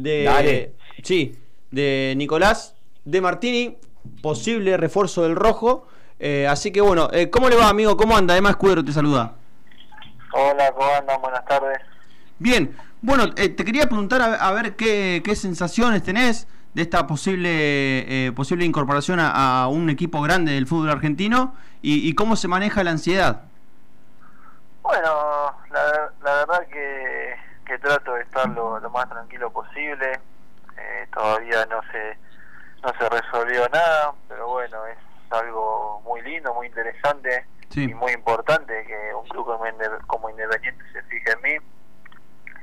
de sí, de Nicolás de Martini, posible refuerzo del rojo. Eh, así que bueno, eh, ¿cómo le va amigo? ¿Cómo anda? Además Escudero te saluda. Hola, ¿cómo andan? Buenas tardes. Bien, bueno, eh, te quería preguntar a, ver qué, qué, sensaciones tenés de esta posible posible incorporación a, un equipo grande del fútbol argentino y, cómo se maneja la ansiedad. Bueno, la, la verdad que trato de estar lo, más tranquilo posible. Eh, todavía no se no se resolvió nada, pero bueno, es algo muy lindo, muy interesante y muy importante que un club como, Independiente se fije en mí.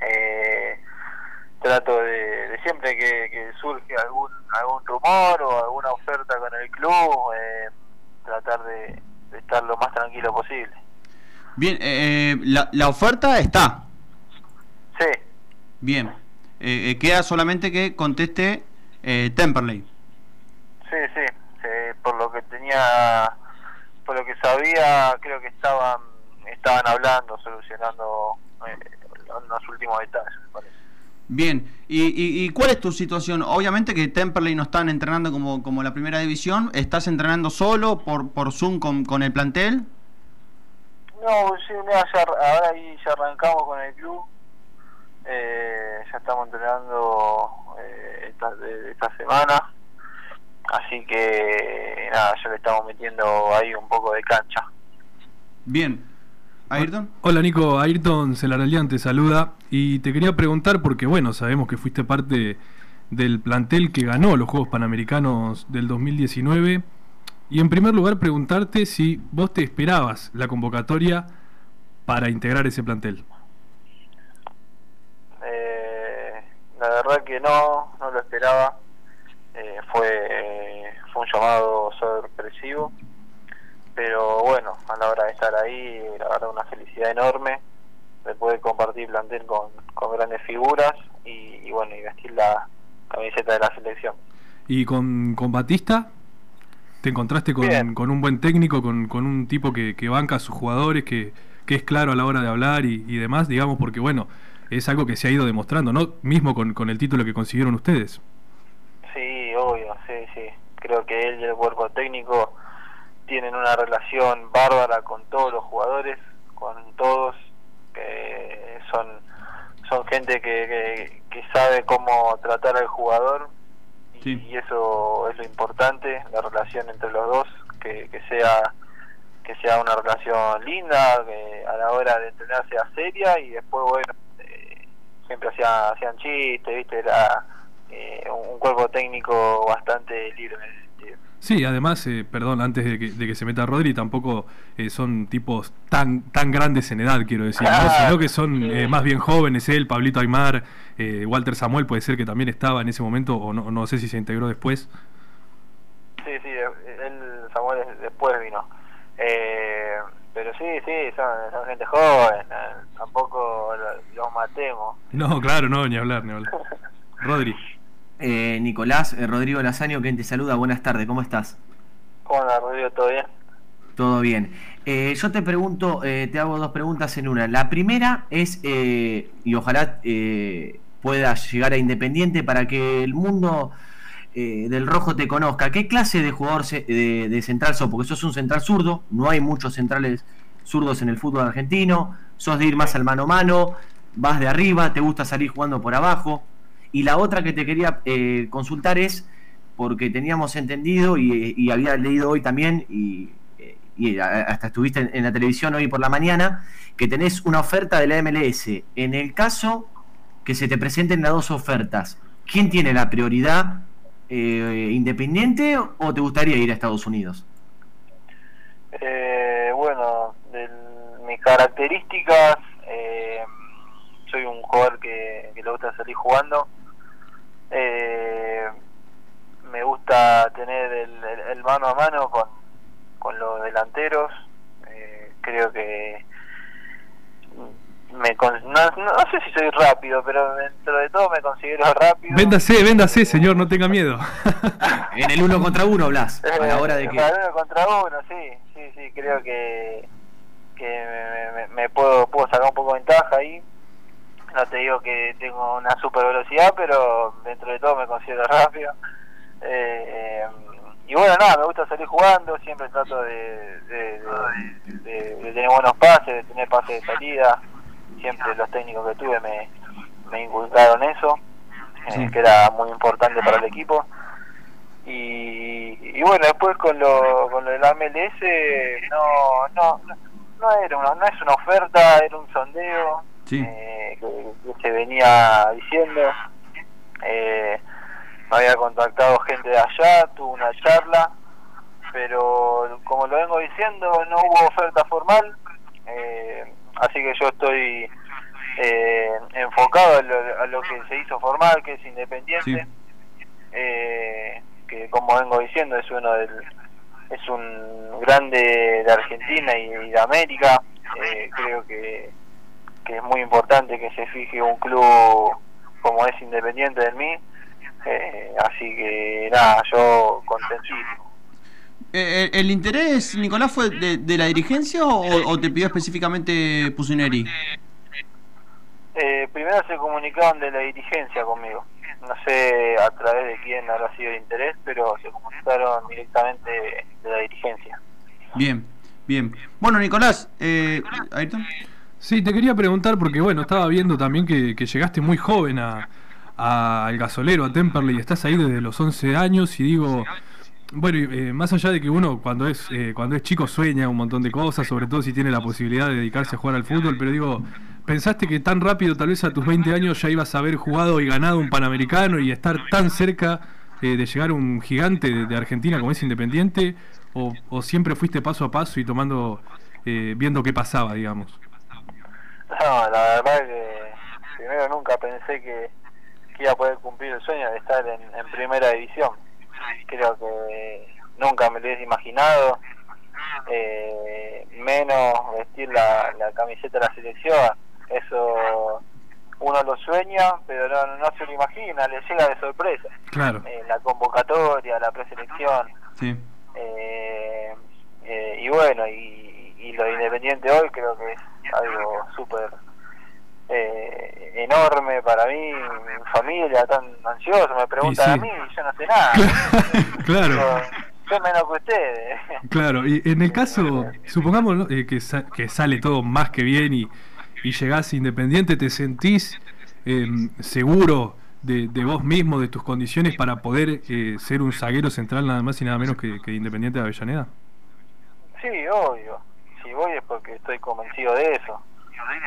Eh, trato de, siempre que, surge algún algún rumor o alguna oferta con el club, eh, tratar de, estar lo más tranquilo posible. Bien, la, la oferta está. Bien. Eh, eh, queda solamente que conteste eh, Temperley. Sí, sí. por lo que tenía, por lo que sabía, creo que estaban estaban hablando, solucionando los últimos detalles, me parece. Bien, ¿Y, ¿Y, cuál es tu situación? Obviamente que Temperley no están entrenando como, como la primera división, ¿estás entrenando solo por, por Zoom con, con el plantel? No, sí, ahora ahí ya arrancamos con el club, eh, estamos entrenando eh, esta, esta semana, así que nada, ya le estamos metiendo ahí un poco de cancha. Bien. ¿Ayrton? Hola Nico, Ayrton Celaralian te saluda y te quería preguntar porque bueno, sabemos que fuiste parte del plantel que ganó los Juegos Panamericanos del 2019 y en primer lugar preguntarte si vos te esperabas la convocatoria para integrar ese plantel. La verdad que no, no lo esperaba. Eh, fue, fue un llamado sorpresivo. Pero bueno, a la hora de estar ahí, la verdad una felicidad enorme de poder compartir plantel con, con grandes figuras y, bueno, y vestir la camiseta de la selección. ¿Y con, con Batista? ¿Te encontraste con, con un buen técnico, con, con un tipo que, que banca a sus jugadores, que, que es claro a la hora de hablar y, y demás? Digamos, porque bueno, es algo que se ha ido demostrando, ¿no? Mismo con, con el título que consiguieron ustedes. Sí, obvio, sí, sí. Creo que él y el cuerpo técnico tienen una relación bárbara con todos los jugadores, con todos, que son, son gente que, que, sabe cómo tratar al jugador y, eso es lo importante, la relación entre los dos, que, que sea que sea una relación linda, que a la hora de entrenarse sea seria y después, bueno, siempre hacían, hacían chistes, ¿viste? Era eh, un cuerpo técnico bastante libre en ese sentido. Sí, además, eh, perdón, antes de que, de que, se meta Rodri, tampoco eh, son tipos tan tan grandes en edad, quiero decir, sino que son más bien jóvenes, él, Pablito Aymar, Walter Samuel puede ser que también estaba en ese momento, o no, no sé si se integró después. Sí, sí, él, Samuel después vino. Pero sí, sí, son, gente joven, tampoco los matemos. No, claro, no, ni hablar, ni hablar. Rodri. Eh, Nicolás, eh, Rodrigo Lazaño, quien te saluda, buenas tardes, ¿cómo estás? ¿Cómo Rodrigo? ¿Todo bien? Todo bien. Eh, yo te pregunto, te hago dos preguntas en una. La primera es, y ojalá pueda llegar a Independiente para que el mundo del rojo te conozca. ¿Qué clase de jugador de, central sos? Porque sos un central zurdo, no hay muchos centrales zurdos en el fútbol argentino, sos de ir más al mano a mano, vas de arriba, te gusta salir jugando por abajo. Y la otra que te quería eh, consultar es, porque teníamos entendido y, había leído hoy también, y, hasta estuviste en, la televisión hoy por la mañana, que tenés una oferta de la MLS. En el caso que se te presenten las dos ofertas, ¿quién tiene la prioridad? Eh, ¿Independiente o te gustaría ir a Estados Unidos? Eh, bueno, de mis características, eh, soy un jugador que, le gusta salir jugando. Eh, me gusta tener el, mano a mano con, con los delanteros. Eh, creo que me no, sé si soy rápido, pero dentro de todo me considero rápido. Véndase, véndase, señor, no tenga miedo. en el uno contra uno hablas, a la hora de que... En el uno contra uno, sí, sí, sí, creo que, que me, me, puedo, puedo sacar un poco de ventaja ahí no te digo que tengo una super velocidad, pero dentro de todo me considero rápido. Eh, y bueno, nada, me gusta salir jugando, siempre trato de, de, tener buenos pases, de tener pases de salida. Siempre los técnicos que tuve me, me inculcaron eso, eh, que era muy importante para el equipo. Y, y bueno, después con lo, con lo del MLS, no, no, no, era una, no es una oferta, era un sondeo eh, que, se venía diciendo. Eh, me había contactado gente de allá, tuve una charla, pero como lo vengo diciendo, no hubo oferta formal, que yo estoy eh, enfocado a lo, que se hizo formal, que es independiente, eh, que como vengo diciendo es uno del es un grande de Argentina y de América, creo que, que es muy importante que se fije un club como es independiente de mí. Eh, así que nada, yo contentísimo. Eh, eh, ¿El interés, Nicolás, fue de, la dirigencia o, te pidió específicamente Pusineri? Eh, primero se comunicaron de la dirigencia conmigo. No sé a través de quién habrá sido el interés, pero se comunicaron directamente de la dirigencia. Bien, bien. Bueno, Nicolás, eh, Sí, te quería preguntar porque, bueno, estaba viendo también que llegaste muy joven a, al gasolero, a Temperley, estás ahí desde los 11 años y digo, bueno, eh, más allá de que uno cuando es eh, cuando es chico sueña un montón de cosas, sobre todo si tiene la posibilidad de dedicarse a jugar al fútbol, pero digo, ¿pensaste que tan rápido, tal vez a tus 20 años, ya ibas a haber jugado y ganado un Panamericano y estar tan cerca eh, de llegar un gigante de, Argentina como es Independiente? O, siempre fuiste paso a paso y tomando, viendo qué pasaba, digamos? No, la verdad que primero nunca pensé que que iba a poder cumplir el sueño de estar en, primera división. Creo que nunca me lo hubiese imaginado, eh, menos vestir la, camiseta de la selección. Eso uno lo sueña, pero no, no se lo imagina, le llega de sorpresa. Claro. Eh, la convocatoria, la preselección. Sí. Eh, y bueno, y, y lo Independiente hoy creo que es algo súper eh, enorme para mí, mi familia tan ansiosa, me preguntan a mí y yo no sé nada. claro. Yo, menos que ustedes. Claro, y en el caso, supongamos eh, que, que sale todo más que bien y, y llegás independiente, ¿te sentís em, seguro de, de, vos mismo, de tus condiciones para poder eh, ser un zaguero central nada más y nada menos que, que Independiente de Avellaneda? Sí, obvio. Si voy es porque estoy convencido de eso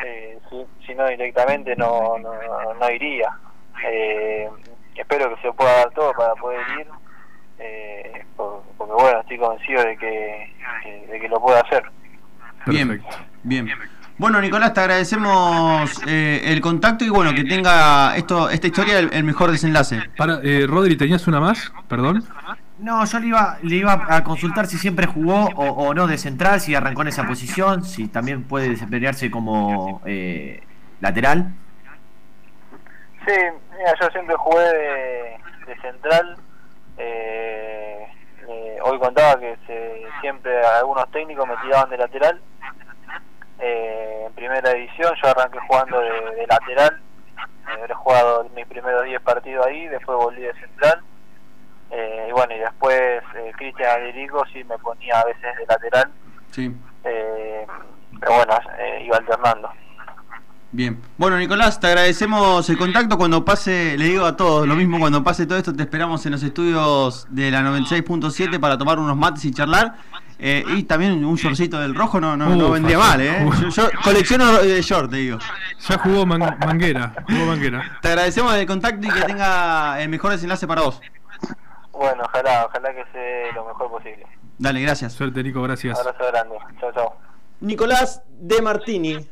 eh, si, no directamente no, no, iría. Eh, espero que se pueda dar todo para poder ir, eh, porque bueno, estoy convencido de que, de que lo pueda hacer. Bien, bien. Bueno, Nicolás, te agradecemos eh, el contacto y bueno, que tenga esto esta historia el, mejor desenlace. Para, eh, Rodri, ¿tenías una más? Perdón. No, yo le iba, le iba a consultar si siempre jugó o, no de central, si arrancó en esa posición, si también puede desempeñarse como eh, lateral. Sí, mira, yo siempre jugué de, central. Eh, eh, hoy contaba que siempre algunos técnicos me tiraban de lateral. en primera edición yo arranqué jugando de, de lateral. He jugado mis primeros 10 partidos ahí, después volví de central eh, y bueno, y después eh, Cristian Adirico sí me ponía a veces de lateral. Sí. Eh, pero bueno, eh, iba alternando. Bien. Bueno, Nicolás, te agradecemos el contacto. Cuando pase, le digo a todos lo mismo, cuando pase todo esto, te esperamos en los estudios de la 96.7 para tomar unos mates y charlar. y también un shortcito del rojo no, no, vendría mal, ¿eh? Yo, colecciono de short, te digo. Ya jugó Manguera, jugó Manguera. Te agradecemos el contacto y que tenga el mejor desenlace para vos. Bueno, ojalá, ojalá que sea lo mejor posible. Dale, gracias. Suerte, Nico, gracias. Abrazo grande. Chao, chao. Nicolás De Martini.